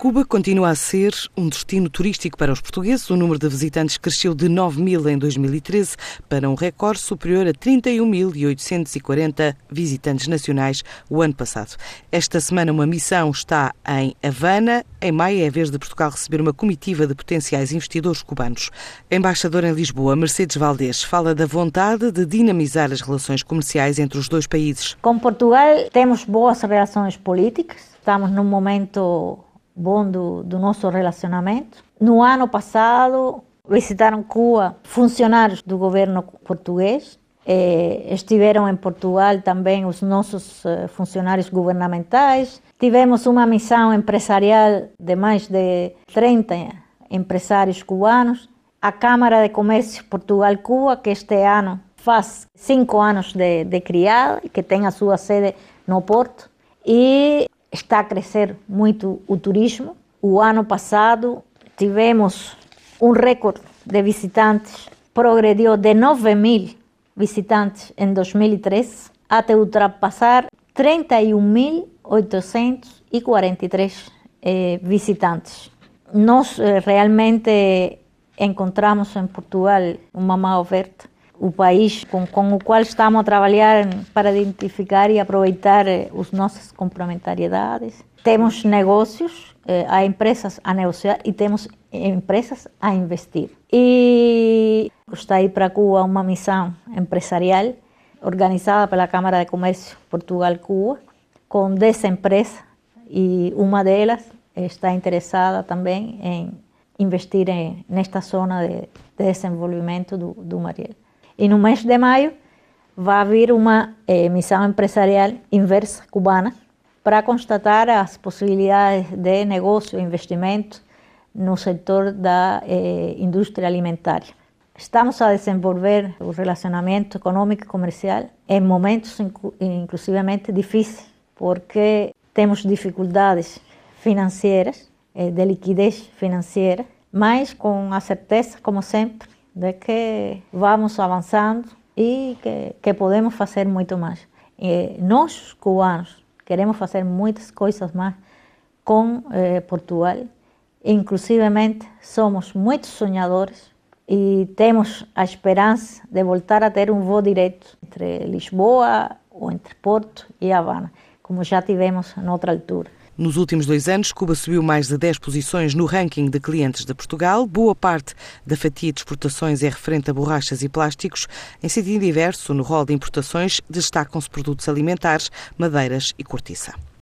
Cuba continua a ser um destino turístico para os portugueses. O número de visitantes cresceu de 9 mil em 2013 para um recorde superior a 31.840 visitantes nacionais o ano passado. Esta semana, uma missão está em Havana. Em maio, é a vez de Portugal receber uma comitiva de potenciais investidores cubanos. Embaixadora em Lisboa, Mercedes Valdez, fala da vontade de dinamizar as relações comerciais entre os dois países. Com Portugal, temos boas relações políticas. Estamos num momento bom do, do nosso relacionamento. No ano passado, visitaram Cuba funcionários do governo português. Eh, estiveram em Portugal também os nossos eh, funcionários governamentais. Tivemos uma missão empresarial de mais de 30 empresários cubanos. A Câmara de Comércio Portugal-Cuba, que este ano faz cinco anos de, de criada que tem a sua sede no Porto. E está a crescer muito o turismo. O ano passado tivemos um recorde de visitantes, progrediu de 9 mil visitantes em 2013 até ultrapassar 31.843 eh, visitantes. Nós eh, realmente encontramos em Portugal uma má oferta o país com, com, o qual estamos a trabalhar para identificar e aproveitar eh, as nossas complementariedades. Temos negócios, eh, há empresas a negociar e temos empresas a investir. E está aí para Cuba uma missão empresarial organizada pela Câmara de Comércio Portugal-Cuba, com 10 empresas e uma delas está interessada também em investir em, nesta zona de, de desenvolvimento do, do Mariel. E no mês de maio vai haver uma eh, missão empresarial inversa cubana para constatar as possibilidades de negócio e investimento no setor da eh, indústria alimentar. Estamos a desenvolver o relacionamento econômico e comercial em momentos inclusivamente difíceis, porque temos dificuldades financeiras, eh, de liquidez financeira, mas com a certeza, como sempre, de que vamos avançando e que, que podemos fazer muito mais. E nós, cubanos, queremos fazer muitas coisas mais com eh, Portugal. Inclusivamente, somos muito sonhadores e temos a esperança de voltar a ter um voo direto entre Lisboa ou entre Porto e Havana, como já tivemos noutra altura. Nos últimos dois anos, Cuba subiu mais de 10 posições no ranking de clientes de Portugal. Boa parte da fatia de exportações é referente a borrachas e plásticos. Em sentido diverso, no rol de importações, destacam-se produtos alimentares, madeiras e cortiça.